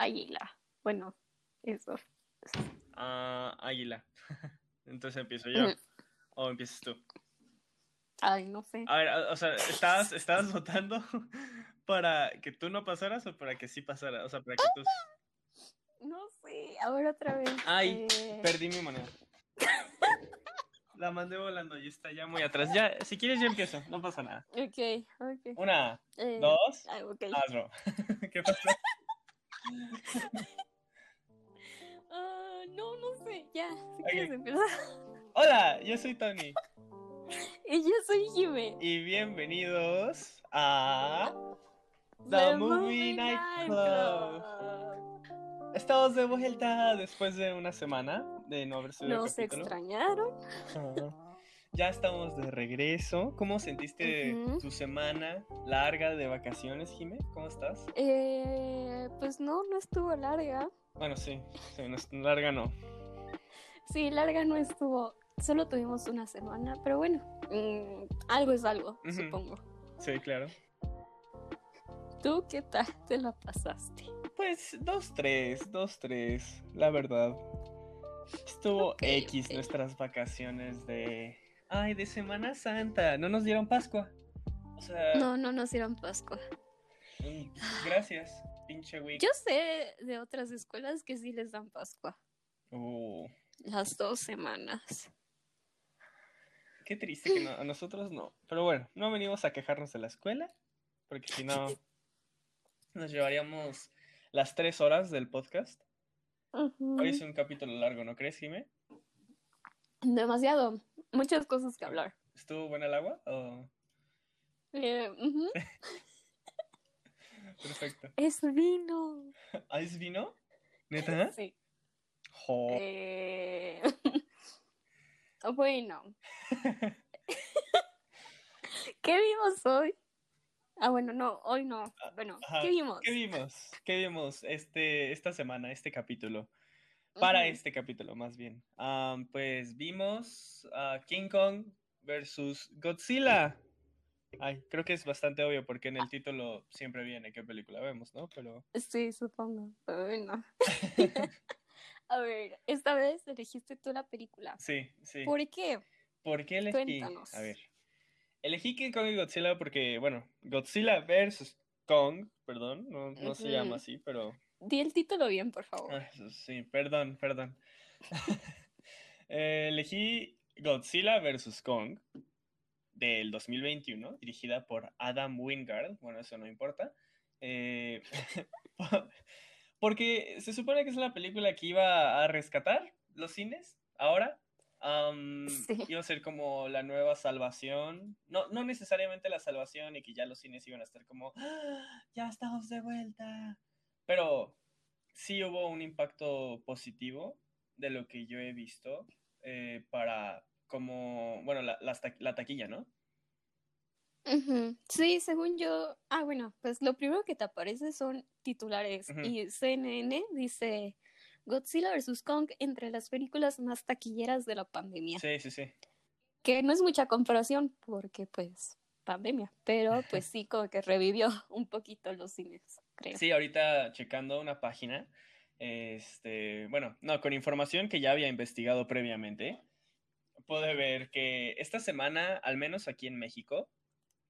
águila. Bueno, eso. Ah, águila. Entonces empiezo yo. ¿O empiezas tú? Ay, no sé. A ver, o sea, ¿estabas, estabas votando para que tú no pasaras o para que sí pasara? O sea, para que tú... No sé. A ver, otra vez. Ay, eh, perdí mi moneda. La mandé volando y está ya muy atrás. Ya, si quieres ya empiezo, no pasa nada. Ok, ok. Una, Eh, dos, ay, ok. hazlo. ¿Qué pasó? Ah, no, no sé. Ya, si Ok. quieres empezar. Hola, yo soy Tony Y yo soy Jime. y bienvenidos a The Movie Night Club. Estamos de vuelta después de una semana de no haber subido Nos capítulo. extrañaron. Ya estamos de regreso. ¿Cómo sentiste tu semana larga de vacaciones, Jime? ¿Cómo estás? Eh, pues no, no estuvo larga. Bueno, sí, sí, no es- larga no. Sí, larga no estuvo. Solo tuvimos una semana, pero bueno, mm, algo es algo, supongo. Sí, claro. ¿Tú qué tal te la pasaste? Pues dos, tres, dos, tres, la verdad. Estuvo X nuestras vacaciones de... Ay, de Semana Santa. No nos dieron Pascua. O sea, No, no nos dieron Pascua. mm, gracias, pinche week. Yo sé de otras escuelas que sí les dan Pascua. Uh, Las dos semanas. qué triste que no, a nosotros no. Pero bueno, no venimos a quejarnos de la escuela, porque si no, nos llevaríamos las tres horas del podcast. Hoy es un capítulo largo, ¿no crees, Jime? Demasiado. Muchas cosas que hablar. ¿Estuvo buena el agua? Oh, Eh, ujú. perfecto. Es vino. ¿Ah, es vino? ¿Neta? Sí. Jo. Eh, Bueno. ¿Qué vimos hoy? Ah, bueno, no, hoy no. Bueno, Ajá. ¿qué vimos? ¿Qué vimos? ¿Qué vimos este, esta semana, este capítulo? Para este capítulo, más bien. Pues vimos King Kong versus Godzilla. Ay, creo que es bastante obvio porque en el título siempre viene qué película vemos, ¿no? Pero Sí, supongo. pero Bueno. A ver, esta vez elegiste tú la película. sí, sí. ¿Por qué? ¿Por qué elegí? Cuéntanos. A ver. Elegí King Kong y Godzilla porque, bueno, Godzilla versus Kong, perdón, no, no se llama así, pero Di el título bien, por favor. Ah, sí, perdón, perdón. Eh, elegí Godzilla vs. Kong del 2021, dirigida por Adam Wingard. Bueno, eso no importa. Eh, porque se supone que es la película que iba a rescatar los cines ahora. Sí. Iba a ser como la nueva salvación. No, no necesariamente la salvación y que ya los cines iban a estar como, "Ah, ya estamos de vuelta. Pero sí hubo un impacto positivo de lo que yo he visto eh, para como, bueno, la, las ta- la taquilla, ¿no? Sí, según yo. Ah, bueno, pues lo primero que te aparece son titulares. Y CNN dice Godzilla vs. Kong entre las películas más taquilleras de la pandemia. Sí, sí, sí. Que no es mucha comparación porque, pues, pandemia. Pero, pues sí, como que revivió un poquito los cines, creo. Sí, ahorita checando una página, este, bueno, no, con información que ya había investigado previamente, pude ver que esta semana, al menos aquí en México,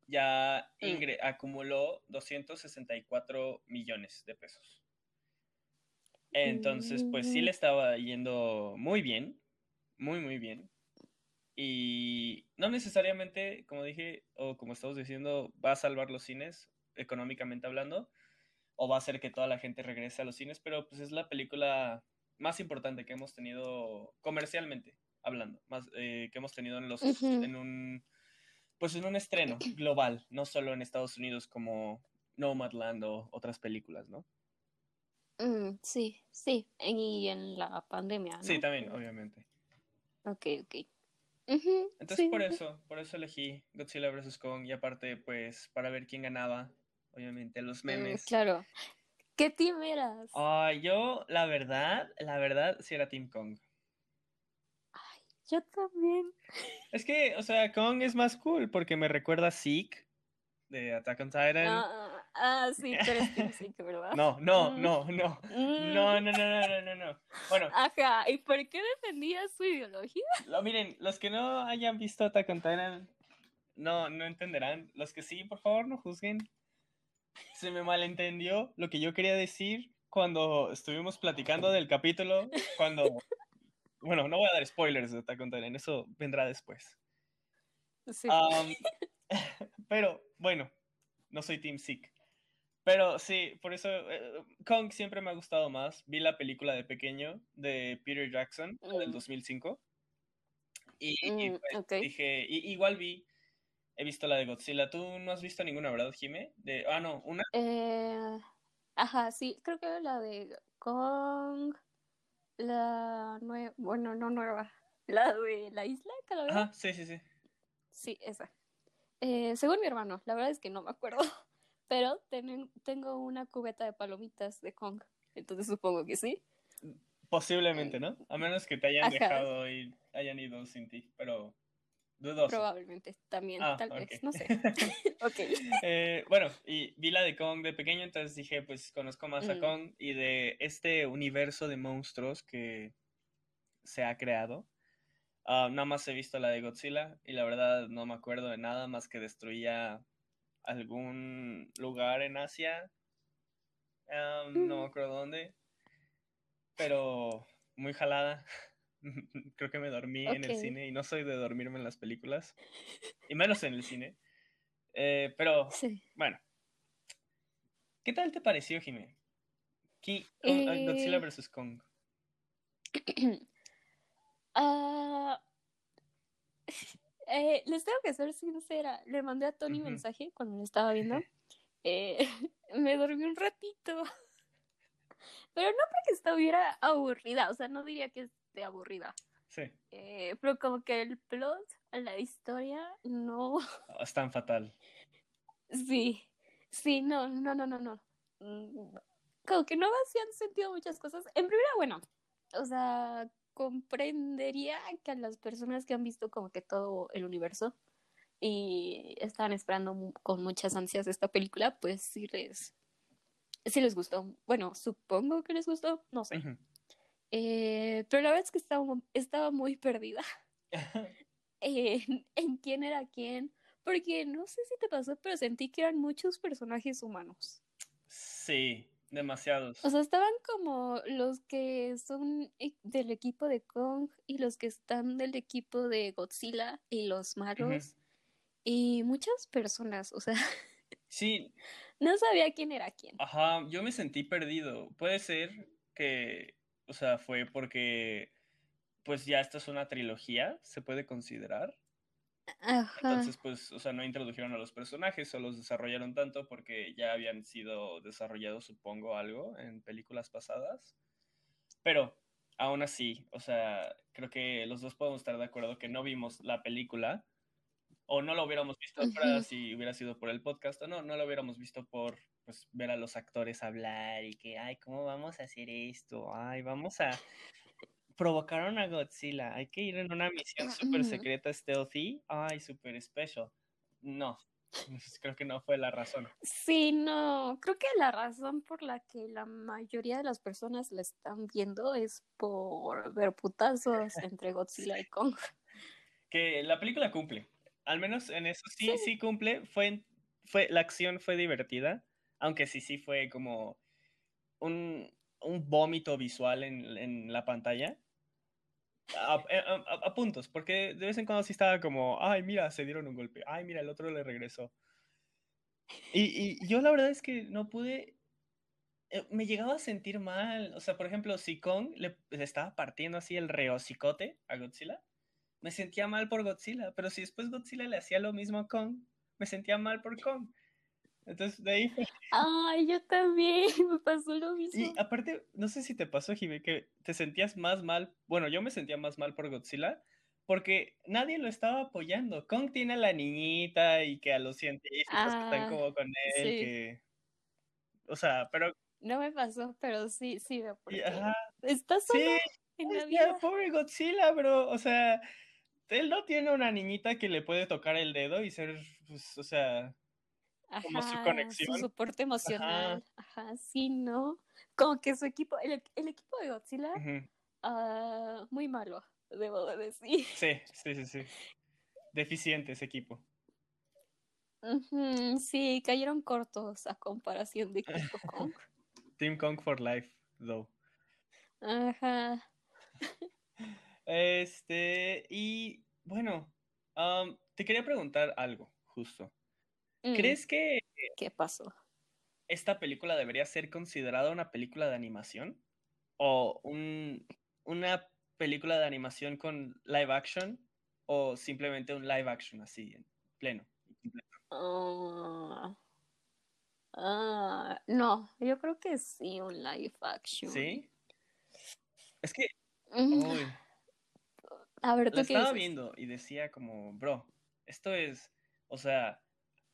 ya Mm. acumuló 264 millones de pesos. Entonces, pues sí le estaba yendo muy bien, muy, muy bien. Y no necesariamente, como dije, o como estamos diciendo, va a salvar los cines, económicamente hablando, o va a hacer que toda la gente regrese a los cines, pero pues es la película más importante que hemos tenido comercialmente hablando, más eh, que hemos tenido en los en un pues en un estreno global, no solo en Estados Unidos como Nomadland o otras películas, ¿no? Mm, sí, sí. Y en la pandemia, ¿no? Sí, también, obviamente. Ok, ok. Entonces sí. por eso, por eso elegí Godzilla vs. Kong y aparte pues para ver quién ganaba, obviamente los Mm, memes. claro. ¿Qué team eras? Ah, yo la verdad, la verdad sí era Team Kong. Ay, yo también. Es que, o sea, Kong es más cool porque me recuerda a Zeke de Attack on Titan. Ah, Ah, sí, pero es Team Sick, ¿verdad? No, no, Mm. no, no. Mm. No, no, no, no, no, no, no. Bueno, Ajá, ¿y por qué defendías su ideología? lo, miren, los que no hayan visto Attack on Titan no, no entenderán. Los que sí, por favor, no juzguen. Se me malentendió lo que yo quería decir cuando estuvimos platicando del capítulo, cuando... Bueno, no voy a dar spoilers de Attack on Titan, eso vendrá después. Sí. Pero, bueno, no soy Team Sick. Pero sí, por eso eh, Kong siempre me ha gustado más. Vi la película de pequeño de Peter Jackson del Mm. 2005. Y, y, Mm, pues, ok. dije, y- igual vi, he visto la de Godzilla. ¿Tú no has visto ninguna, verdad, Jime? De, ah, no, una. Eh, ajá, sí, creo que la de Kong, la nueva, bueno, no nueva, la de la isla Calavera. Ajá, sí, sí, sí. Sí, esa. Eh, según mi hermano, la verdad es que no me acuerdo, pero tenen- tengo una cubeta de palomitas de Kong, entonces supongo que sí. Posiblemente, ¿no? A menos que te hayan Ajá. dejado y hayan ido sin ti, pero dudoso. Probablemente también, Ah, tal vez, no sé. ok. Eh, bueno, y vi la de Kong de pequeño, entonces dije, pues conozco más a Mm. Kong y de este universo de monstruos que se ha creado. Ah, nada más he visto la de Godzilla y la verdad no me acuerdo de nada más que destruía algún lugar en Asia. Ah, no me Mm. acuerdo dónde, pero muy jalada. Creo que me dormí en el cine y no soy de dormirme en las películas, y menos en el cine. Eh, pero Sí. bueno, ¿qué tal te pareció, Jimé? Oh, Godzilla Eh, vs. Kong. Ah, eh, les tengo que ser sincera, le mandé a Tony Ujú. mensaje cuando lo estaba viendo. Eh, me dormí un ratito, pero no porque estuviera aburrida, o sea, no diría que esté aburrida, Sí, eh, pero como que el plot, la historia, no, oh, es tan fatal. sí, sí, no, no, no, no, no. Mm, Como que no hacían sentido muchas cosas. En primera, bueno, o sea, comprendería que a las personas que han visto como que todo el universo y estaban esperando con muchas ansias esta película, pues sí les, sí les gustó. Bueno, supongo que les gustó, no sé. Eh, pero la verdad es que estaba, estaba muy perdida en, en quién era quién, porque no sé si te pasó, pero sentí que eran muchos personajes humanos. Sí, demasiados. O sea, estaban como los que son e- del equipo de Kong y los que están del equipo de Godzilla y los malos. Y muchas personas, o sea, Sí, no sabía quién era quién. ajá, yo me sentí perdido. Puede ser que, o sea, fue porque, pues ya esta es una trilogía, se puede considerar. Ajá. Entonces, pues, o sea, no introdujeron a los personajes o los desarrollaron tanto porque ya habían sido desarrollados, supongo, algo en películas pasadas. Pero, aún así, o sea, creo que los dos podemos estar de acuerdo que no vimos la película o no lo hubiéramos visto fuera Ujú. si hubiera sido por el podcast o no, no lo hubiéramos visto por, pues, ver a los actores hablar y que, ay, ¿cómo vamos a hacer esto? Ay, vamos a provocaron a Godzilla. Hay que ir en una misión súper secreta stealthy. Ay, súper special. No, pues, creo que no fue la razón. Sí, no, creo que la razón por la que la mayoría de las personas la están viendo es por ver putazos entre Godzilla y Kong. Que la película cumple. Al menos en eso sí, Sí. sí cumple. Fue, fue, la acción fue divertida. Aunque sí, sí fue como un, un vómito visual en, en la pantalla. A- a puntos, porque de vez en cuando sí estaba como, ay, mira, se dieron un golpe, ay, mira, el otro le regresó. Y, y yo la verdad es que no pude, eh, me llegaba a sentir mal, o sea, por ejemplo, si Kong le, le estaba partiendo así el reocicote a Godzilla, me sentía mal por Godzilla, pero si después Godzilla le hacía lo mismo a Kong, me sentía mal por Kong. Entonces de ahí Ay, yo también, me pasó lo mismo. y aparte, no sé si te pasó, Jibe, que te sentías más mal. Bueno, yo me sentía más mal por Godzilla porque nadie lo estaba apoyando. Kong tiene a la niñita y que a los científicos que están Ah, como con él, sí. que. O sea, pero. No me pasó, pero sí, sí veo por y- qué. ajá, Está solo sí, en la vida. pobre Godzilla, bro. O sea, él no tiene una niñita que le puede tocar el dedo y ser, pues, o sea. Como su conexión. su soporte emocional. Ajá, sí, ¿no? Como que su equipo, el, el equipo de Godzilla, ah, muy malo, debo de decir. Sí, sí, sí, sí. Deficiente ese equipo. Sí, cayeron cortos a comparación de Equipo Kong. Team Kong for life, though. Ajá. Este, y bueno, te quería preguntar algo, justo. Mm, ¿Crees que ¿Qué pasó? esta película debería ser considerada una película de animación? ¿O un, una película de animación con live action? ¿O simplemente un live action así, en pleno? Ah, ah, no, yo creo que sí, un live action. ¿Sí? Es que, Mm, uy, A ver, la ¿tú qué estaba dices? viendo y decía como, bro, esto es, o sea,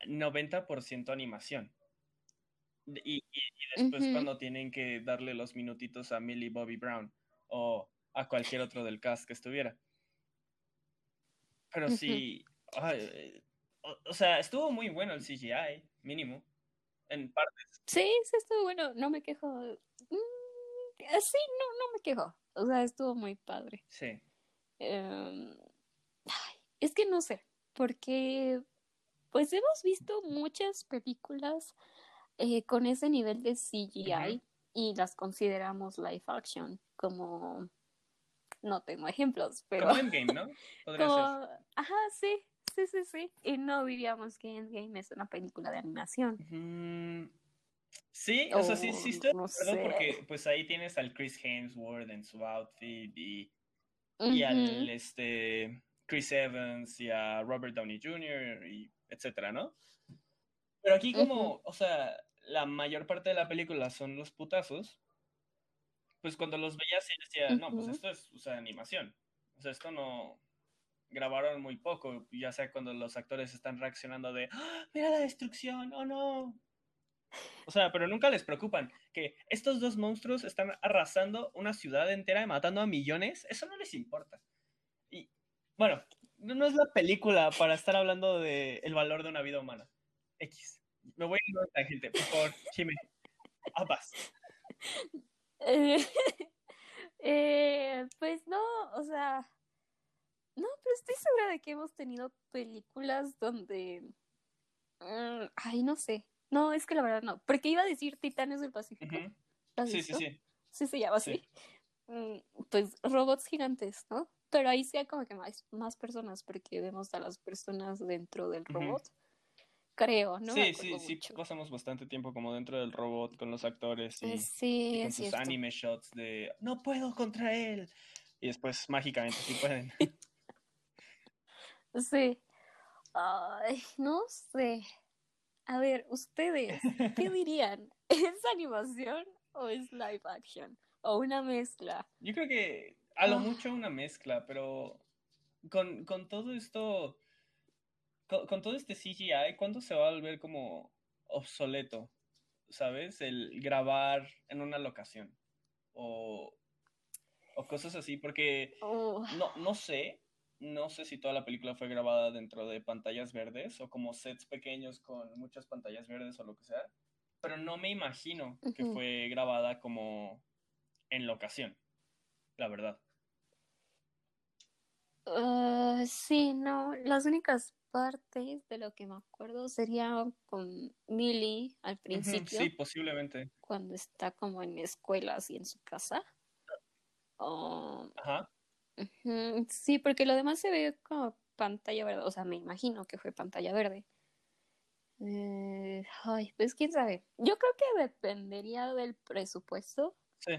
90% animación. Y, y- y después cuando tienen que darle los minutitos a Millie Bobby Brown o a cualquier otro del cast que estuviera. Pero sí, ay, o, o sea, estuvo muy bueno el CGI, mínimo, en partes. Sí, sí estuvo bueno, no me quejo. Mm, sí, no, no me quejo. O sea, estuvo muy padre. Sí. Em, ay, es que no sé, porque pues hemos visto muchas películas eh, con ese nivel de CGI y las consideramos live action, como no tengo ejemplos, pero Como Endgame, ¿no? Podría ser. como, ajá, sí, sí, sí, sí. Y no diríamos que Endgame es una película de animación. Mm, sí, o sea, sí, sí estoy no porque pues ahí tienes al Chris Hemsworth en su outfit y, y al este Chris Evans y a Robert Downey Jr. y etcétera, ¿no? Pero aquí como, o sea, la mayor parte de la película son los putazos, pues cuando los veías y decía, no, pues esto es, o sea, animación. O sea, esto no grabaron muy poco, ya sea cuando los actores están reaccionando de, ¡Ah, mira la destrucción, oh no. O sea, pero nunca les preocupan que estos dos monstruos están arrasando una ciudad entera y matando a millones, eso no les importa. Y bueno, no no es la película para estar hablando de el valor de una vida humana. X. Me voy a ir a una tangente, por favor, Jimmy. Apas. Eh, eh, pues no, o sea, no, pero estoy segura de que hemos tenido películas donde, mm, ay, no sé, no, es que la verdad no, porque iba a decir Titanes del Pacífico, Ujú. ¿lo has Sí, sí, visto? sí. Sí se llama así. Sí. Mm, Pues robots gigantes, ¿no? Pero ahí sea como que más, más personas, porque vemos a las personas dentro del robot. Creo, no sí, sí, sí, pasamos bastante tiempo como dentro del robot con los actores Eh, y, Sí, y con sus cierto. anime shots de no puedo contra él. Y después mágicamente sí pueden. Sí. Ay, no sé. A ver, ustedes, ¿qué dirían? ¿Es animación o es live action? O una mezcla. Yo creo que a lo mucho una mezcla, pero con, con todo esto, con, con todo este CGI, ¿cuándo se va a volver como obsoleto? ¿Sabes? El grabar en una locación o, o cosas así, porque Oh, no, no sé, no sé si toda la película fue grabada dentro de pantallas verdes o como sets pequeños con muchas pantallas verdes o lo que sea, pero no me imagino que fue grabada como en locación, la verdad. ah, sí, no. Las únicas partes de lo que me acuerdo sería con Millie al principio, Sí, posiblemente. cuando está como en escuelas y en su casa. Oh, Ajá. Sí, porque lo demás se ve como pantalla verde. O sea, me imagino que fue pantalla verde. Eh, ay, pues quién sabe. Yo creo que dependería del presupuesto Sí,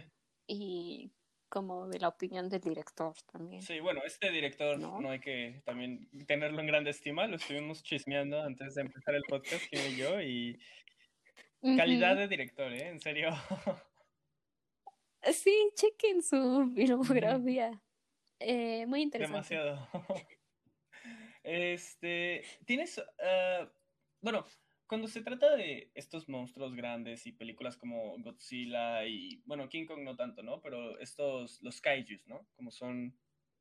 y como de la opinión del director también. sí, bueno, este director ¿No? no hay que también tenerlo en grande estima, lo estuvimos chismeando antes de empezar el podcast, y yo, y calidad de director, ¿eh? En serio. Sí, chequen su filmografía. Eh, muy interesante. Demasiado. Este, tienes, ah, bueno, cuando se trata de estos monstruos grandes y películas como Godzilla y, bueno, King Kong no tanto, ¿no? Pero estos, los kaijus, ¿no? Como son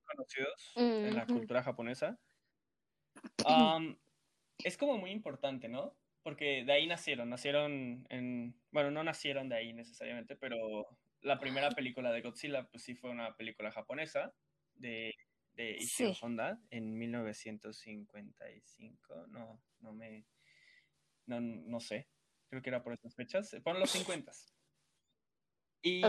conocidos en la cultura japonesa. es como muy importante, ¿no? porque de ahí nacieron, nacieron en, bueno, no nacieron de ahí necesariamente, pero la primera película de Godzilla, pues sí fue una película japonesa de, de Ishiro Honda en 1955, no, no me, no, no sé, creo que era por esas fechas, fueron los 50. Y,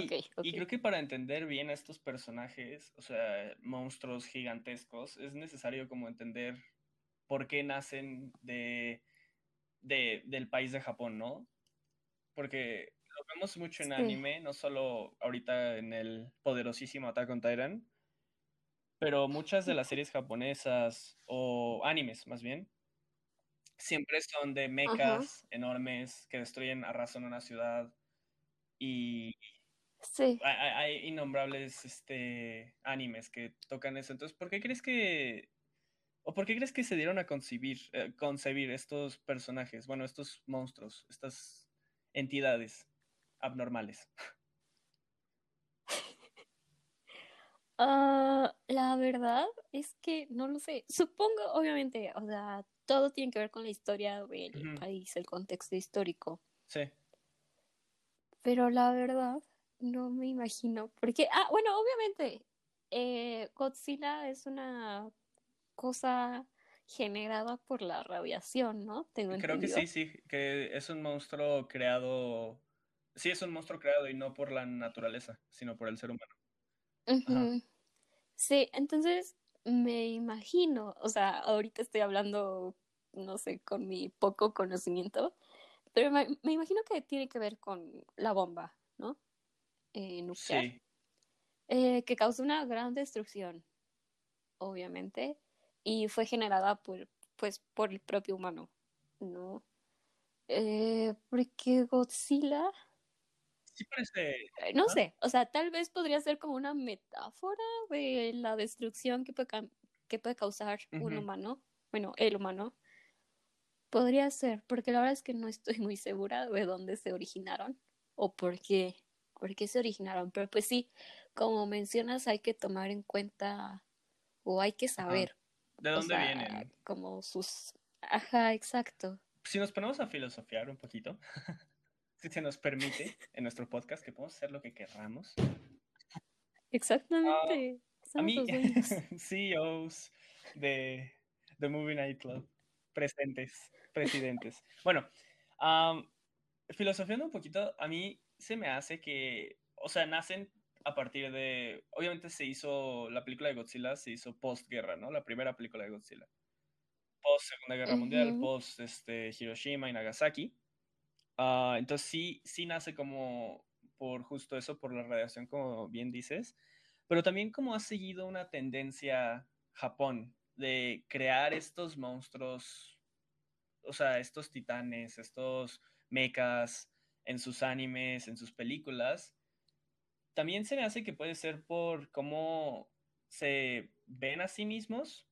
y creo que para entender bien a estos personajes, o sea, monstruos gigantescos, es necesario como entender por qué nacen de, de del país de Japón, ¿no? Porque lo vemos mucho en anime, no solo ahorita en el poderosísimo Attack on Titan, pero muchas de las series japonesas o animes más bien, siempre son de mechas enormes que destruyen, arrasan una ciudad y sí. hay, innombrables este, animes que tocan eso. Entonces, ¿por qué crees que ¿O por qué crees que se dieron a concebir, eh, concebir estos personajes, bueno, estos monstruos, estas entidades abnormales? Ah, la verdad es que no lo sé. Supongo, obviamente, o sea, todo tiene que ver con la historia del país, el contexto histórico. Sí. Pero la verdad, no me imagino. Porque, ah, bueno, obviamente, eh, Godzilla es una cosa generada por la radiación, ¿no? Tengo Creo que sí, sí, que es un monstruo creado, sí es un monstruo creado y no por la naturaleza, sino por el ser humano. Sí, entonces me imagino, o sea, ahorita estoy hablando, no sé, con mi poco conocimiento, pero me, imagino que tiene que ver con la bomba, ¿no? Eh, nuclear. Sí. Eh, que causó una gran destrucción, obviamente, y fue generada por, pues, por el propio humano, ¿no? Eh, porque Godzilla... Sí parece... Eh, no sé, o sea, tal vez podría ser como una metáfora de la destrucción que puede, que puede causar un humano, bueno, el humano. Podría ser, porque la verdad es que no estoy muy segura de dónde se originaron o por qué, por qué se originaron. Pero pues sí, como mencionas, hay que tomar en cuenta o hay que saber ¿De dónde vienen? Como sus... Ajá, exacto. Si nos ponemos a filosofiar un poquito, se nos permite en nuestro podcast que podemos hacer lo que querramos. Exactamente. a mí, CEOs de The Movie Night Club, presentes, presidentes. Bueno, filosofiando un poquito, a mí se me hace que, o sea, nacen a partir de, obviamente se hizo, la película de Godzilla se hizo post-guerra, ¿no? La primera película de Godzilla. Post Segunda Guerra Mundial, post este, Hiroshima y Nagasaki. Uh, entonces sí, sí nace como por justo eso, por la radiación, como bien dices, pero también como ha seguido una tendencia Japón de crear estos monstruos, o sea, estos titanes, estos mechas en sus animes, en sus películas, también se me hace que puede ser por cómo se ven a sí mismos,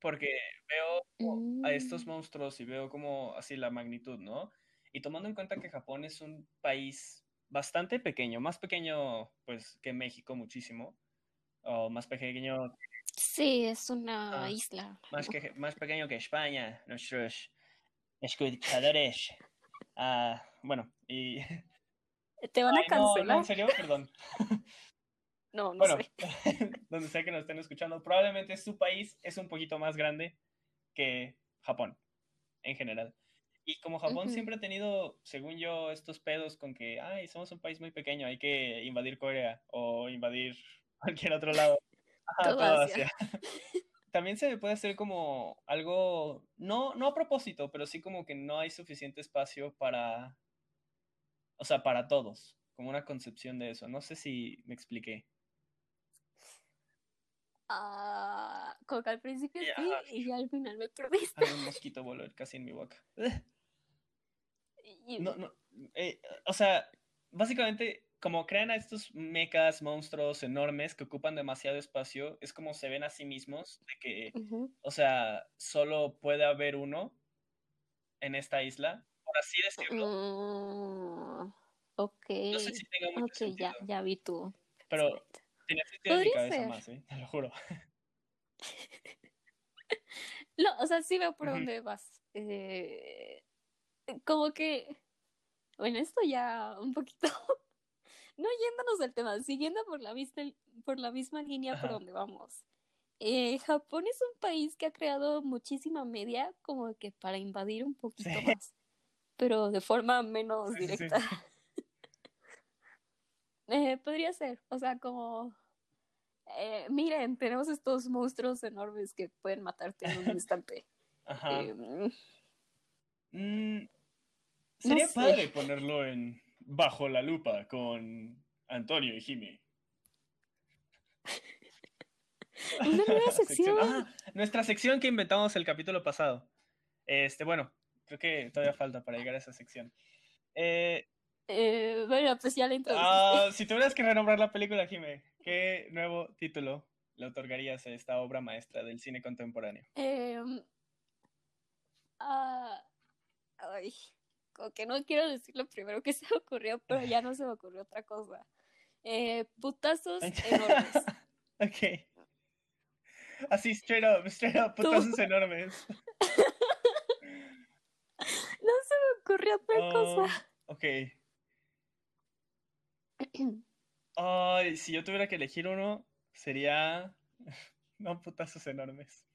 porque veo a estos mm. monstruos y veo como así la magnitud, ¿no? Y tomando en cuenta que Japón es un país bastante pequeño, más pequeño pues que México muchísimo, o más pequeño. Sí, es una isla. Más, que, más pequeño que España, nuestros escuchadores. Ah, bueno, y Te van a cancelar. No, en serio, perdón. No, no bueno, sé. donde sea que nos estén escuchando, probablemente su país es un poquito más grande que Japón, en general. Y como Japón siempre ha tenido, según yo, estos pedos con que, ay, somos un país muy pequeño, hay que invadir Corea o invadir cualquier otro lado. También se puede hacer como algo, no, no a propósito, pero sí como que no hay suficiente espacio para o sea, para todos, como una concepción de eso. No sé si me expliqué. Ah, como que al principio sí y al final me perdiste. Hay un mosquito voló casi en mi boca. No, no, eh, o sea, básicamente como crean a estos mechas, monstruos enormes que ocupan demasiado espacio, es como se ven a sí mismos, de que, o sea, solo puede haber uno en esta isla así decirlo. Mm, ok. No sé si tenga mucho okay, ya, ya vi tú. Pero tenía sentido en mi cabeza más, ¿eh? Te lo juro. no, o sea, sí veo por dónde vas. Eh, como que, bueno, esto ya un poquito, no yéndonos del tema, siguiendo por la, vista, por la misma línea por Ajá. donde vamos. Eh, Japón es un país que ha creado muchísima media como que para invadir un poquito Sí. más, pero de forma menos Sí, sí, sí. directa. Eh, podría ser, o sea, como, eh, miren, tenemos estos monstruos enormes que pueden matarte en un instante. Ajá. Eh, mm, sería sé. padre ponerlo en Bajo la Lupa con Antonio y Jimmy. Una nueva sección. Ah, nuestra sección que inventamos el capítulo pasado. Este, bueno, creo que todavía falta para llegar a esa sección. Eh, Eh, bueno, pues ya la ah, si tuvieras que renombrar la película, Jimé, ¿qué nuevo título le otorgarías a esta obra maestra del cine contemporáneo? Em, ah, ay, como que no quiero decir lo primero que se me ocurrió, pero ya no se me ocurrió otra cosa. Eh, putazos enormes. ok. Así, straight up, straight up, Tú. putazos enormes. No se me ocurrió otra Um, cosa. ok. Ay, si yo tuviera que elegir uno, sería. No, putazos enormes.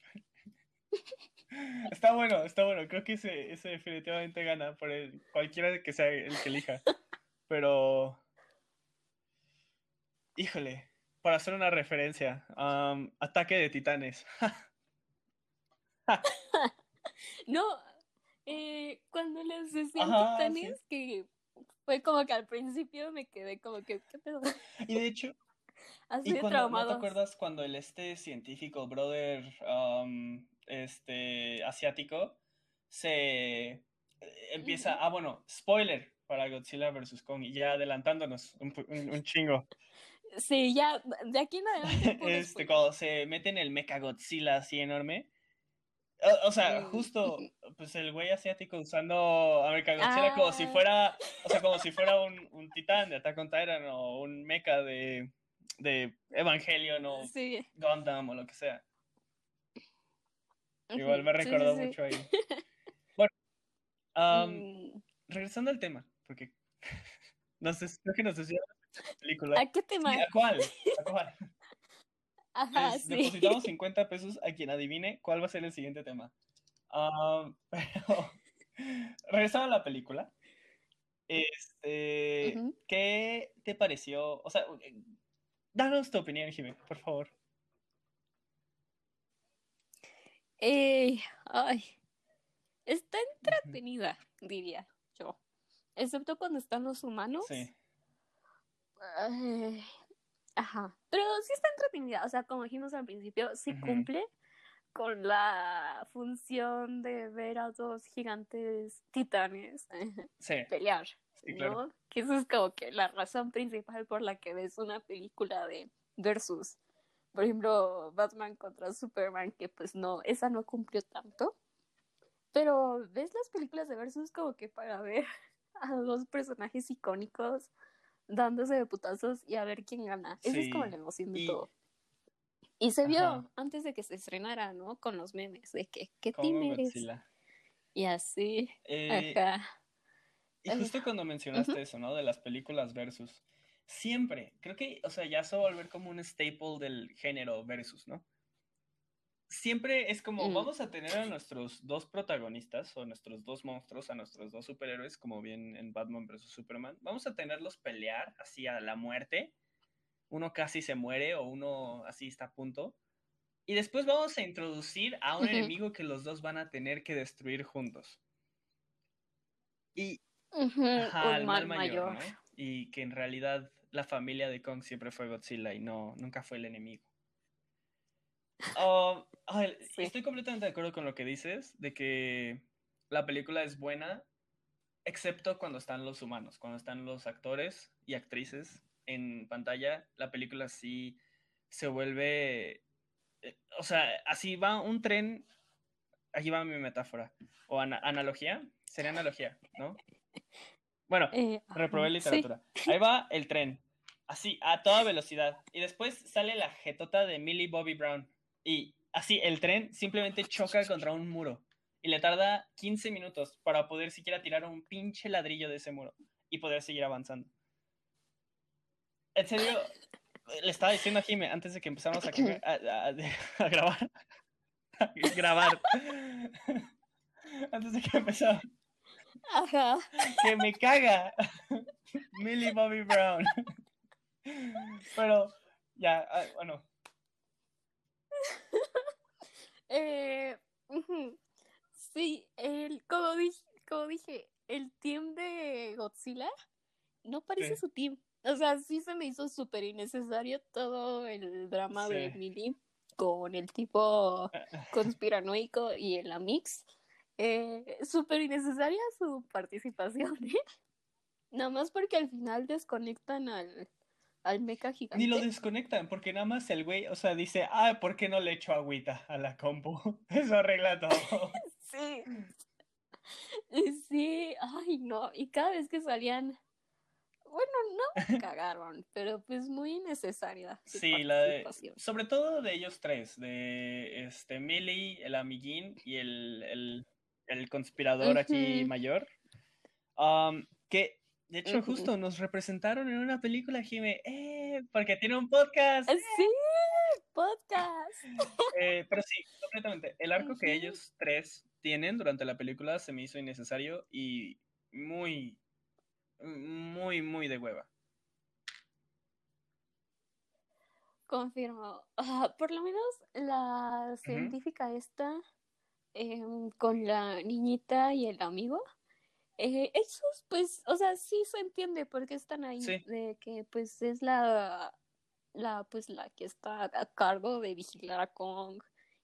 Está bueno, está bueno. Creo que ese, ese definitivamente gana por el, cualquiera que sea el que elija. Pero. Híjole, para hacer una referencia, um, ataque de titanes. No, eh, cuando les decían Ajá, titanes, que fue como que al principio me quedé como que, ¿qué pedo? Y de hecho, Así Y de cuando, ¿no te acuerdas cuando el este científico, brother, um, este, asiático, se empieza, ah, bueno, spoiler para Godzilla vs. Kong, y ya adelantándonos un, un- un chingo, Sí, ya, de aquí en adelante. este, cuando se mete en el Mecha Godzilla así enorme, o, o sea, justo, pues el güey asiático usando a Mecha Godzilla como si Ah. fuera, o sea, como si fuera un, un titán de Attack on Titan o un mecha de, de Evangelion o Sí. Gundam o lo que sea. Igual me sí, sí, recordó sí. mucho ahí. Bueno, Mm, regresando al tema, porque no sé, creo que nos decía la película. ¿A qué Sí, tema? ¿A cuál? ¿A cuál? Ajá, Les sí. depositamos 50 pesos a quien adivine cuál va a ser el siguiente tema. Pero, regresando a la película, este, Ujú. ¿qué te pareció? O sea, eh, danos tu opinión, Jimé, por favor. Eh, ay, está entretenida, diría yo. Excepto cuando están los humanos. Sí. Ajá. Pero sí está entretenida. O sea, como dijimos al principio, sí cumple con la función de ver a dos gigantes titanes Sí, pelear, sí, ¿no? claro. Que eso es como que la razón principal por la que ves una película de versus. Por ejemplo, Batman contra Superman, que pues no, esa no cumplió tanto. Pero ves las películas de versus como que para ver a dos personajes icónicos dándose de putazos y a ver quién gana. Esa es como la emoción de y- todo. Y se vio Ajá. antes de que se estrenara, ¿no? Con los memes de que, ¿qué team eres? Godzilla. Y así, Eh, acá. Y justo cuando mencionaste eso, ¿no? De las películas versus. Siempre, creo que, o sea, ya se va a volver como un staple del género versus, ¿no? Siempre es como, Mm. vamos a tener a nuestros dos protagonistas, o nuestros dos monstruos, a nuestros dos superhéroes, como bien en Batman vs. Superman. Vamos a tenerlos pelear así a la muerte. Uno casi se muere o uno así está a punto. Y después vamos a introducir a un Ujú. enemigo que los dos van a tener que destruir juntos. Y Ujú, Ajá, un mal mal mayor, mayor. ¿no? Y que en realidad la familia de Kong siempre fue Godzilla y no, nunca fue el enemigo. Oh, Sí. Estoy completamente de acuerdo con lo que dices, de que la película es buena, excepto cuando están los humanos, cuando están los actores y actrices en pantalla, la película sí se vuelve, eh, o sea, así va un tren, aquí va mi metáfora, o ana- analogía, sería analogía, ¿no? Bueno, Eh, reprobé sí. literatura. Ahí va el tren, así, a toda velocidad. Y después sale la jetota de Millie Bobby Brown. Y así, el tren simplemente choca contra un muro. y le tarda 15 minutos para poder siquiera tirar un pinche ladrillo de ese muro y poder seguir avanzando. En serio, le estaba diciendo a Jime antes de que empezáramos a, a, grabar. A grabar. antes de que empezara. Ajá. Que me caga. Millie Bobby Brown. Pero, ya, ah, bueno. Eh, sí, el, como, dije, como dije, el team de Godzilla no parece su team. O sea, sí se me hizo súper innecesario todo el drama de Millie con el tipo conspiranoico y el Amix. Eh, súper innecesaria su participación, ¿eh? Nada más porque al final desconectan al, al mecha gigante. Ni lo desconectan, porque nada más el güey, o sea, dice, ah, ¿por qué no le echo agüita a la compu? Eso arregla todo. sí. Sí, ay, no. Y cada vez que salían bueno, no cagaron, pero pues muy necesaria. Sí, la de, sobre todo de ellos tres, de este Millie, el amiguín y el, el, conspirador aquí mayor. que de hecho justo nos representaron en una película, Jime, eh, porque tiene un podcast. Sí, podcast. Eh, pero sí, completamente. El arco que ellos tres tienen durante la película se me hizo innecesario y muy muy, muy de hueva. Confirmo. por lo menos la científica esta, em, con la niñita y el amigo, eh, esos, pues, o sea, sí se entiende por qué están ahí, de que, pues, es la, la, pues, la que está a cargo de vigilar a Kong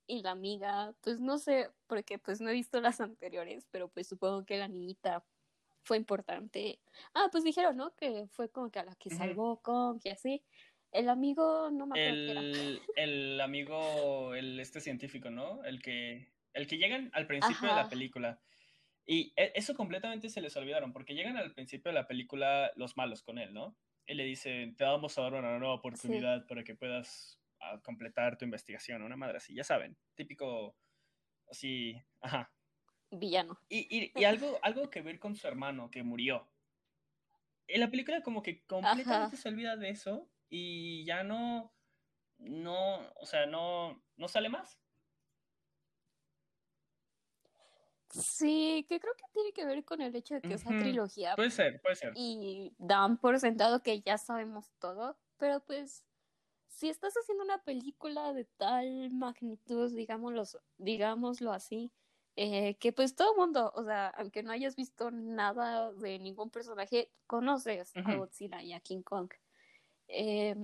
y la amiga, pues, no sé, porque, pues, no he visto las anteriores, pero, pues, supongo que la niñita fue importante. Ah, pues dijeron, ¿no? Que fue como que a la que salvó con, que así. El amigo, no me acuerdo el, El amigo, el este científico, ¿no? El que, el que llegan al principio de la película. Y e, eso completamente se les olvidaron, porque llegan al principio de la película los malos con él, ¿no? Él le dice, te vamos a dar una nueva oportunidad para que puedas ah, completar tu investigación, una madre así, ya saben, típico, así, ajá, villano. Y, y, algo, algo que ver con su hermano que murió. En la película como que completamente se olvida de eso y ya no, no, o sea, no, no sale más. Sí, que creo que tiene que ver con el hecho de que esa trilogía. Puede ser, puede ser. Y dan por sentado que ya sabemos todo, pero pues si estás haciendo una película de tal magnitud, digámoslo, digámoslo así, eh, que pues todo el mundo, o sea, aunque no hayas visto nada de ningún personaje, conoces a Godzilla y a King Kong. Eh,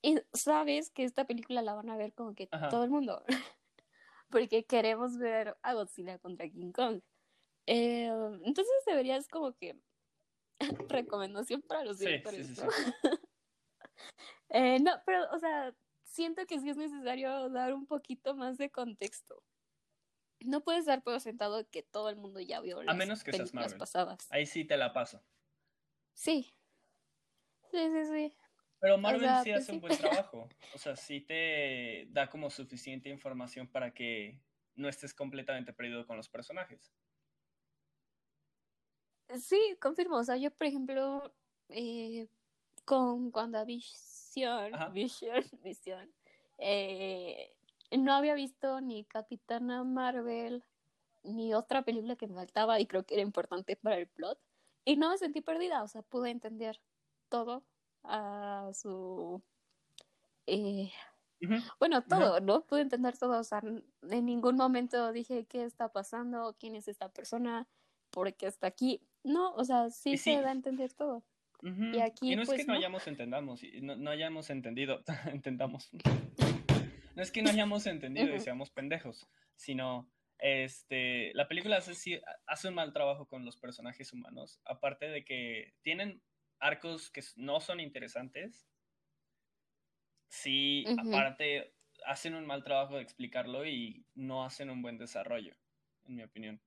y sabes que esta película la van a ver como que todo el mundo, porque queremos ver a Godzilla contra King Kong. Eh, entonces deberías como que recomendación para los directores, ¿no? no, pero, o sea, siento que sí es necesario dar un poquito más de contexto no puedes dar por sentado que todo el mundo ya vio las A menos que seas Marvel. pasadas. Ahí sí te la paso. Sí. Sí, sí, sí. Pero Marvel sí pues hace un buen trabajo. O sea, sí te da como suficiente información para que no estés completamente perdido con los personajes. Sí, confirmo. O sea, yo, por ejemplo, eh, con WandaVision, Vision, Vision, eh, no había visto ni Capitana Marvel ni otra película que me faltaba y creo que era importante para el plot. Y no me sentí perdida, o sea, pude entender todo a su... Eh, bueno, todo, ¿no? Pude entender todo, o sea, en ningún momento dije qué está pasando, quién es esta persona, por qué está aquí. No, o sea, sí, se da a entender todo. Y aquí... no es pues, que no, hayamos entendamos, no, no hayamos entendido, entendamos. No es que no hayamos entendido y seamos pendejos, sino este, la película hace, hace un mal trabajo con los personajes humanos, aparte de que tienen arcos que no son interesantes. Sí, aparte hacen un mal trabajo de explicarlo y no hacen un buen desarrollo, en mi opinión.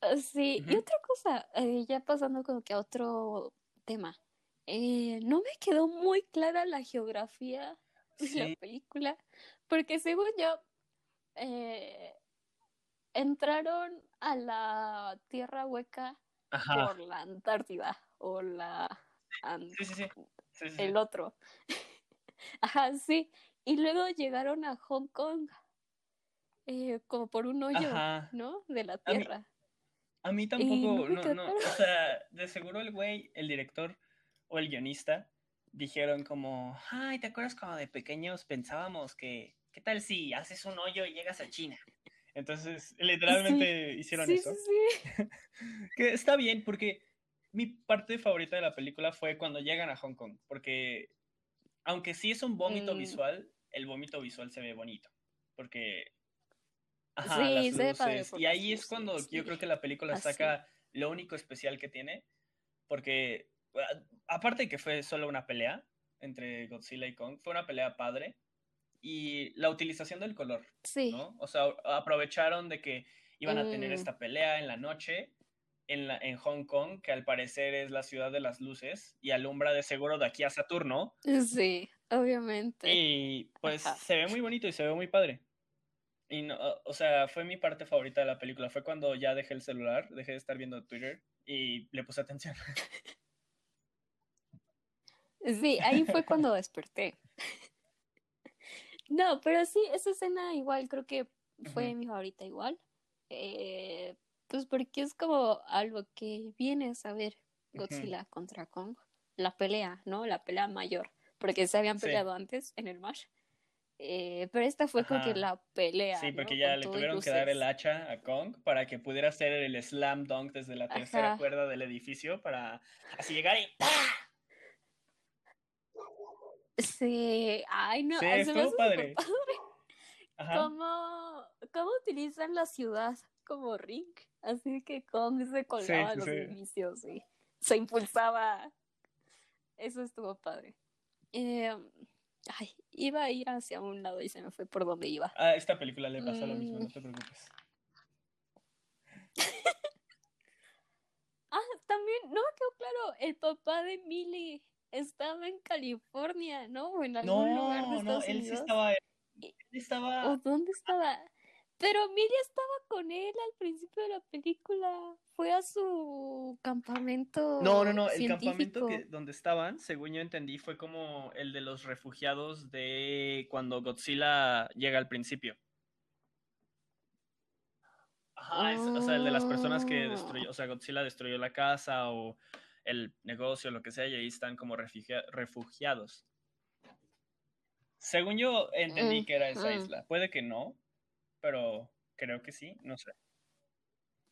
Ah, sí, y otra cosa, eh, ya pasando como que a otro tema. Eh, no me quedó muy clara la geografía de la película, porque según yo, eh, entraron a la Tierra Hueca Ajá. por la Antártida o la... Sí, sí, sí. El otro. Ajá, sí. Y luego llegaron a Hong Kong eh, como por un hoyo, Ajá. ¿no? De la A mí- Tierra. A mí tampoco, no, no, o sea, de seguro el güey, el director o el guionista dijeron como, ay, ¿te acuerdas cuando de pequeños pensábamos que, ¿qué tal si haces un hoyo y llegas a China? Entonces, literalmente hicieron sí, eso. sí, sí. Que está bien, porque mi parte favorita de la película fue cuando llegan a Hong Kong, porque aunque sí es un vómito Mm. visual, el vómito visual se ve bonito, porque... Ajá, Sí, las se ve padre luces. por Y ahí es cuando yo creo que la película Así. saca lo único especial que tiene, porque a- aparte de que fue solo una pelea entre Godzilla y Kong, fue una pelea padre, y la utilización del color, Sí. ¿no? O sea, aprovecharon de que iban a tener Mm. esta pelea en la noche en, la, en Hong Kong, que al parecer es la ciudad de las luces y alumbra de seguro de aquí a Saturno. Sí, obviamente. Y pues Ajá. se ve muy bonito y se ve muy padre. Y no, o sea, fue mi parte favorita de la película. Fue cuando ya dejé el celular, dejé de estar viendo Twitter y le puse atención. Sí, ahí fue cuando desperté. No, pero sí, esa escena igual creo que fue mi favorita igual. Eh, pues porque es como algo que vienes a ver. Godzilla contra Kong. La pelea, ¿no? La pelea mayor. Porque se habían Sí. peleado antes en el match. Eh, pero esta fue como que la pelea. Sí, porque ¿no? ya Con le tuvieron que dar el hacha a Kong para que pudiera hacer el slam dunk desde la tercera cuerda del edificio para así llegar y ¡pah! Sí, ay no, Sí, se me estuvo hace padre. Ajá. cómo, cómo utilizan la ciudad como ring. Así que Kong se colgaba sí, los sí. edificios y se impulsaba. Eso estuvo padre. Eh, ay, iba a ir hacia un lado y se me fue por donde iba. A esta película le pasa lo mismo, Mm. no te preocupes. Ah, también, no me quedó claro, el papá de Millie estaba en California, ¿no? O en algún lugar de No, no, Estados él sí estaba. Él estaba. ¿O dónde estaba? Pero Millie estaba con él al principio de la película. Fue a su campamento. No, no, no, el campamento que, donde estaban, según yo entendí, fue como el de los refugiados de cuando Godzilla llega al principio. Ajá, es- o sea, el de las personas que destruyó, o sea, Godzilla destruyó la casa o el negocio, lo que sea, y ahí están como refugia- refugiados. Según yo entendí que era esa Ujú. isla. Puede que no, pero creo que sí, no sé.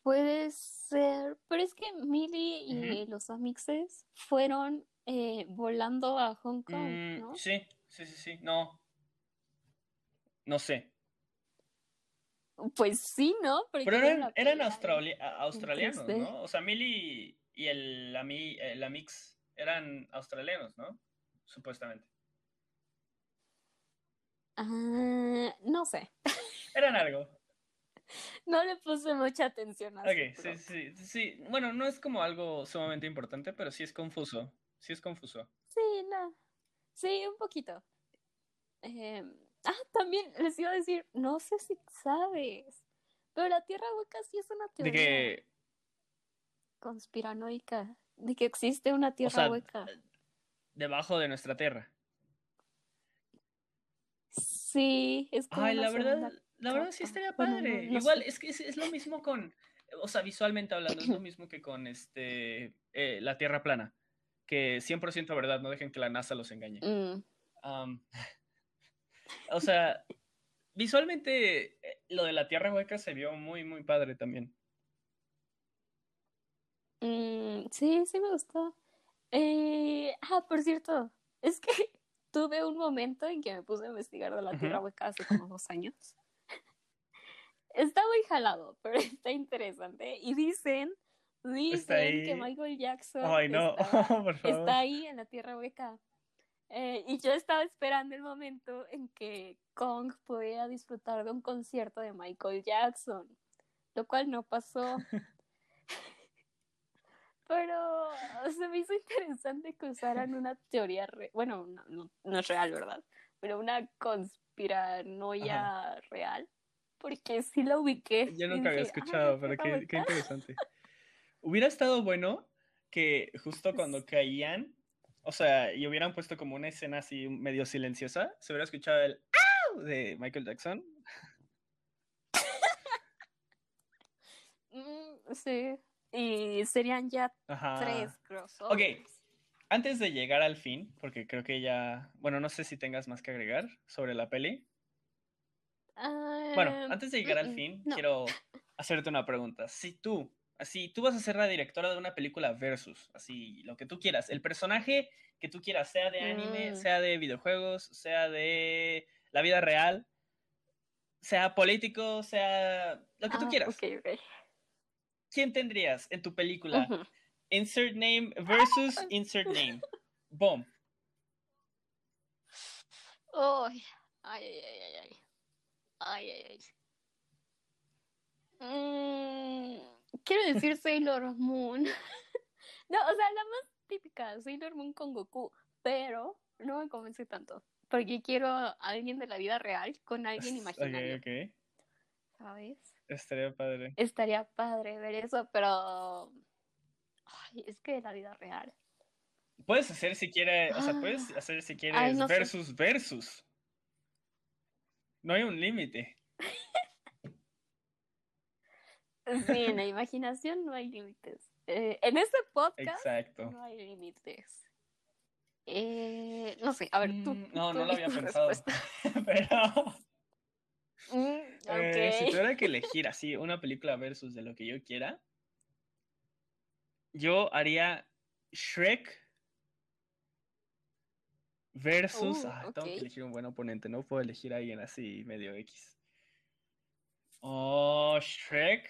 Puede ser. Pero es que Millie y los Amixes fueron eh, volando a Hong Kong, Mm, ¿no? Sí, sí, sí, sí, no. No sé. Pues sí, ¿no? Porque Pero era eran, eran australianos, 3D. ¿no? O sea, Millie y el, ami- el Amix eran australianos, ¿no? Supuestamente. Ah, no sé. Eran algo. No le puse mucha atención a Ok, sí, sí, sí. Bueno, no es como algo sumamente importante, pero sí es confuso. Sí es confuso. Sí, no. Sí, un poquito. Eh, ah, también les iba a decir, no sé si sabes, pero la Tierra hueca sí es una De teoría que, conspiranoica, de que existe una o Tierra sea, hueca. debajo de nuestra tierra. Sí, es como Ay, la verdad, la verdad sí estaría Bueno, no- padre. no Igual, sé. es que es, es lo mismo con, o sea, visualmente hablando, es lo mismo que con este, eh, la Tierra plana. Que 100% verdad, no dejen que la NASA los engañe. Mm, o sea, visualmente eh, lo de la Tierra hueca se vio muy, muy padre también. Mm, sí, sí me gustó. Eh, ah, por cierto, es que tuve un momento en que me puse a investigar de la. Tierra hueca hace como dos años. Está muy jalado, pero está interesante. Y dicen, dicen que Michael Jackson Ay, no, estaba- por favor. está ahí en la Tierra hueca. Eh, y yo estaba esperando el momento en que Kong pudiera disfrutar de un concierto de Michael Jackson, lo cual no pasó. Pero se me hizo interesante que usaran una teoría, re- bueno, no, no- no es real, ¿verdad? Pero una conspiranoia real porque sí la ubiqué. Yo nunca había dije, "Ah, escuchado, pero qué, vuelta". qué interesante. Hubiera estado bueno que justo cuando caían, o sea, y hubieran puesto como una escena así medio silenciosa, se hubiera escuchado el ¡Au! de Michael Jackson. Mm, sí. Y serían ya Ajá. tres crossovers. Antes de llegar al fin, porque creo que ya, bueno, no sé si tengas más que agregar sobre la peli. Bueno, Ah, antes de llegar al mm, fin, no. quiero hacerte una pregunta. Si tú, así, tú vas a ser la directora de una película versus, así, lo que tú quieras, el personaje que tú quieras, sea de anime, Mm. sea de videojuegos, sea de la vida real, sea político, sea lo que tú Ah, quieras. ok, ok. ¿Quién tendrías en tu película? Insert name versus insert name. Boom. Uy, Ay, ay, ay, ay, ay. Ay, ay, ay. Mm, quiero decir Sailor Moon. No, o sea, la más típica, Sailor Moon con Goku, pero no me convence tanto. Porque quiero a alguien de la vida real con alguien imaginario, Ok, ok. ¿sabes? Estaría padre. Estaría padre ver eso, pero. Ay, es que la vida real. Puedes hacer si quieres, o sea, puedes hacer si quieres Ay, no sé. versus versus. No hay un límite. Sí, en la imaginación no hay límites. Eh, en este podcast Exacto. no hay límites. Eh, no sé, a ver, tú. Mm, No, tú no lo había pensado. Pero Mm, eh, si tuviera que elegir así una película versus de lo que yo quiera, yo haría Shrek versus. Uh, ah, Tengo que elegir un buen oponente, no puedo elegir a alguien así medio X. Oh, Shrek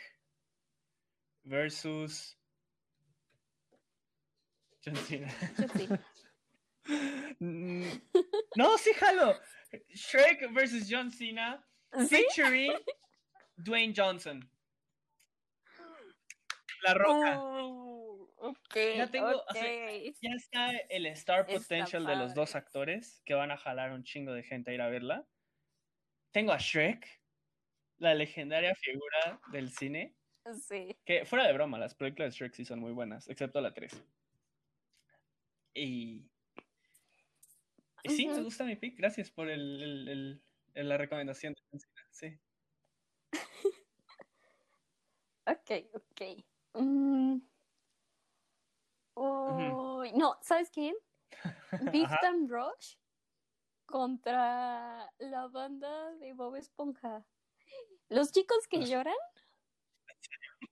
versus. John Cena. Mm, No, sí, jalo. Shrek versus John Cena ¿Sí? featuring Dwayne Johnson. La Roca. Uh, ok. Ya tengo- o ok. sea, Ya está el star Está potential de los dos actores que van a jalar un chingo de gente a ir a verla. Tengo a Shrek, la legendaria figura del cine. Sí. Que fuera de broma, las películas de Shrek sí son muy buenas, excepto la 3. Y. Y sí, me Ujú. gusta mi pick. Gracias por el, el- el- la recomendación. de John Cena, Sí. Ok, ok. Mm. No, ¿sabes quién? Time Rush contra la banda de Bob Esponja. Los chicos que lloran.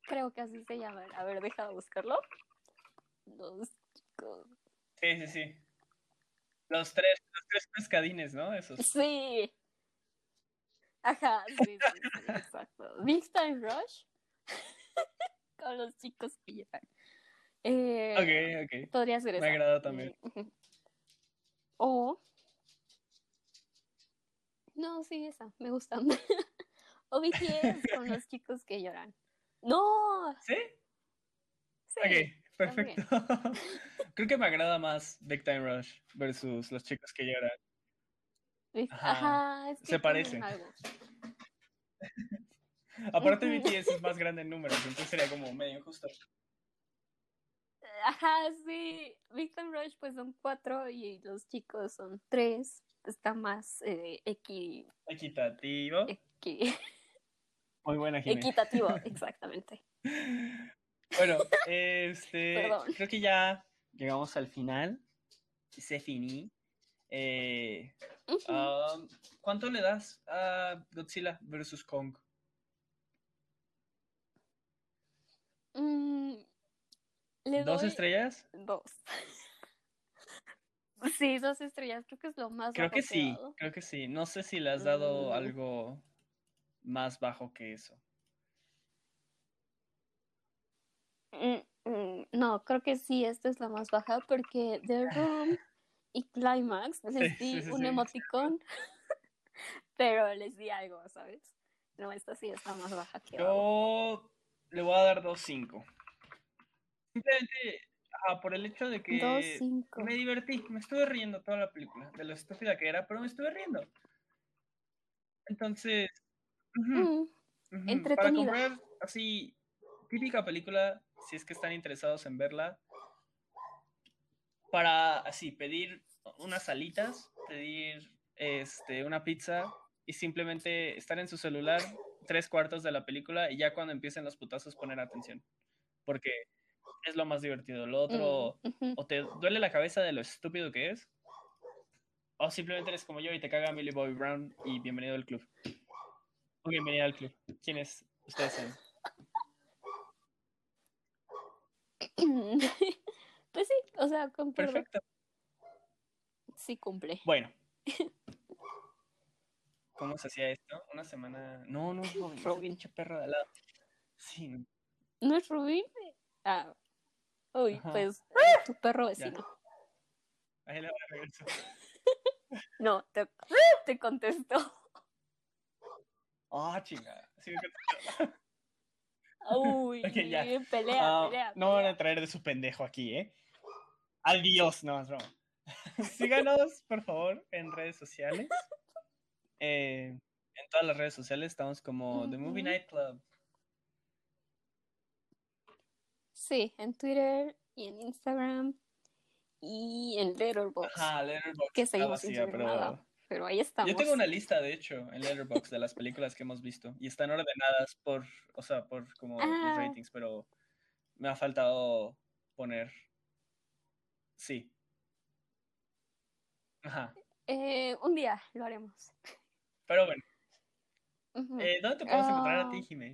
Creo que así se llaman. A ver, deja de buscarlo. Los chicos. Sí, sí, sí. Los tres, los tres pescadines, ¿no? Esos. Sí. Ajá, sí, sí, sí, exacto. Big Time Rush con los chicos que lloran. Eh, Ok, ok. Podría ser Me esa. agrada también. O. No, sí, esa. Me gusta. o BTS con los chicos que lloran. No. ¿Sí? Sí. Ok, perfecto. Creo que me agrada más Big Time Rush versus los chicos que lloran. Ajá. Ajá, es que Se parecen. algo. Aparte. BTS es más grande en números, entonces sería como medio injusto. Ajá, sí. Big Time Rush, pues son cuatro y los chicos son tres. Está más eh, equi, Equitativo. equi- Muy buena, Jimé. equitativo, exactamente. Bueno, este, Perdón. creo que ya llegamos al final. Se finí. Eh, Um, ¿Cuánto le das a Godzilla versus Kong? Mm, le ¿Dos doy estrellas? Dos. Sí, dos estrellas, creo que es lo más Creo bajo que sí, dado. creo que sí. No sé si le has dado Mm. algo más bajo que eso. Mm, No, creo que sí, esta es la más baja porque The Room y Climax les di sí, sí, un sí. emoticón, pero les di algo, ¿sabes? No, esta sí es la más baja que. Yo le voy a dar 2.5. Simplemente ajá, por el hecho de que me divertí, me estuve riendo toda la película, de lo estúpida que era, pero me estuve riendo. Entonces, Ujú, Mm, ujú, Para entretenida. comprar así, típica película, si es que están interesados en verla, para así pedir unas alitas, pedir este, una pizza y simplemente estar en su celular tres cuartos de la película y ya cuando empiecen los putazos poner atención. Porque es lo más divertido. Lo otro, Mm, o te duele la cabeza de lo estúpido que es, o simplemente eres como yo y te caga Millie Bobby Brown y bienvenido al club. O bienvenida al club. ¿Quién es? Ustedes saben. Pues sí, o sea, concuerdo. Perfecto. Sí cumple. Bueno. ¿Cómo se hacía esto? Una semana. No, no, es Robin. Robin. Pinche perro de al lado. Sí, no. ¿No es Rubín? Ah. Uy, Ajá. pues eh, tu perro Ya. vecino. Ahí la regreso. No, te, te contestó. Ah, chingada. Sí, me. Uy, Ok, ya. pelea, Ah, pelea. no van a traer de su pendejo aquí, ¿eh? Al Dios, no, broma. Síganos, por favor, en redes sociales. Eh, en todas las redes sociales estamos como The Movie. Night Club. Sí, en Twitter y en Instagram y en Letterboxd. Ajá, Letterboxd que seguimos sin vacía, subir pero nada. Pero ahí estamos. yo tengo una lista, de hecho, en Letterboxd de las películas que hemos visto y están ordenadas por, o sea, por como los Ah. ratings, pero me ha faltado poner, sí. Ajá, Eh, un día lo haremos. pero bueno, eh, ¿dónde te podemos encontrar a ti, Ah, Jimé?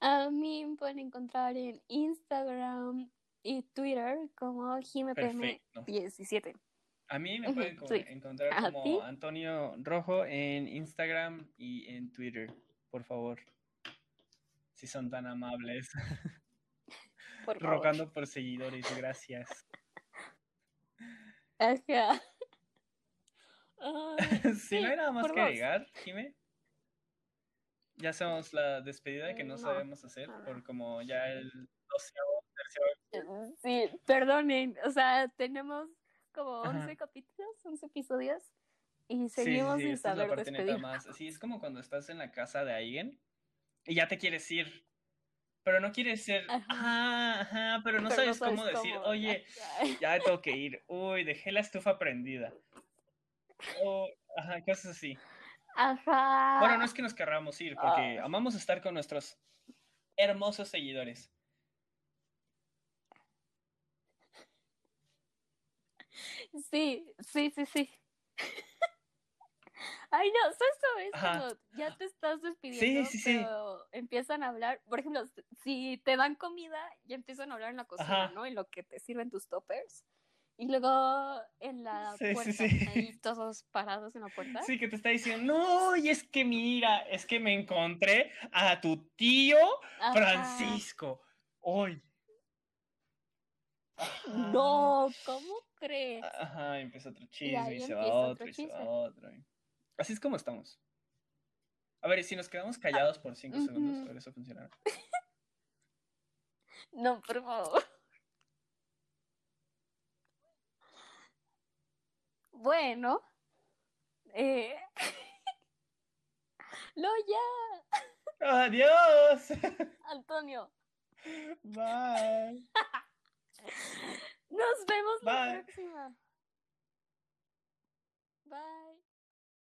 A mí me pueden encontrar en Instagram y Twitter como Perfecto. JimePM17. A mí me pueden sí. encontrar ¿A como ti? Antonio Rojo en Instagram y en Twitter, por favor. Si son tan amables. Por favor. Rogando por seguidores, gracias. Ajá. Ay, si no hay nada más que agregar, Jime, ya hacemos la despedida que no, No, sabemos hacer no, por como ya el doceavo, tercero. Sí, perdonen. O sea, tenemos como Ajá. 11 capítulos, 11 episodios y Sí, sí, seguimos sí, sin esta es la saber parte neta más. Así es como cuando estás en la casa de alguien y ya te quieres ir. Pero no quieres ser, Ajá. ajá, ajá, pero no Pero sabes cómo decir, oye, ya tengo que ir, uy, dejé la estufa prendida. O, ajá, cosas así. Ajá. Bueno, no es que nos querramos ir, porque Ah. amamos estar con nuestros hermosos seguidores. Sí, sí, sí, sí. Ay, no, ¿sabes cómo es ya te estás despidiendo, sí, sí. pero empiezan a hablar? Por ejemplo, si te dan comida, ya empiezan a hablar en la cocina, Ajá. ¿no? En lo que te sirven tus toppers. Y luego en la puerta, sí. ahí todos parados en la puerta. Sí, que te está diciendo, no, y es que mira, es que me encontré a tu tío Ajá. Francisco hoy. Ajá. No, ¿cómo crees? Ajá, empieza otro chisme, y se va otro otro, y se va otro. y- Así es como estamos. A ver, si nos quedamos callados por cinco segundos, ujú. a ver, eso funcionará. No, por favor. Bueno. Eh... No, ya, ¡Adiós! Antonio. Bye. Nos vemos la próxima. Bye.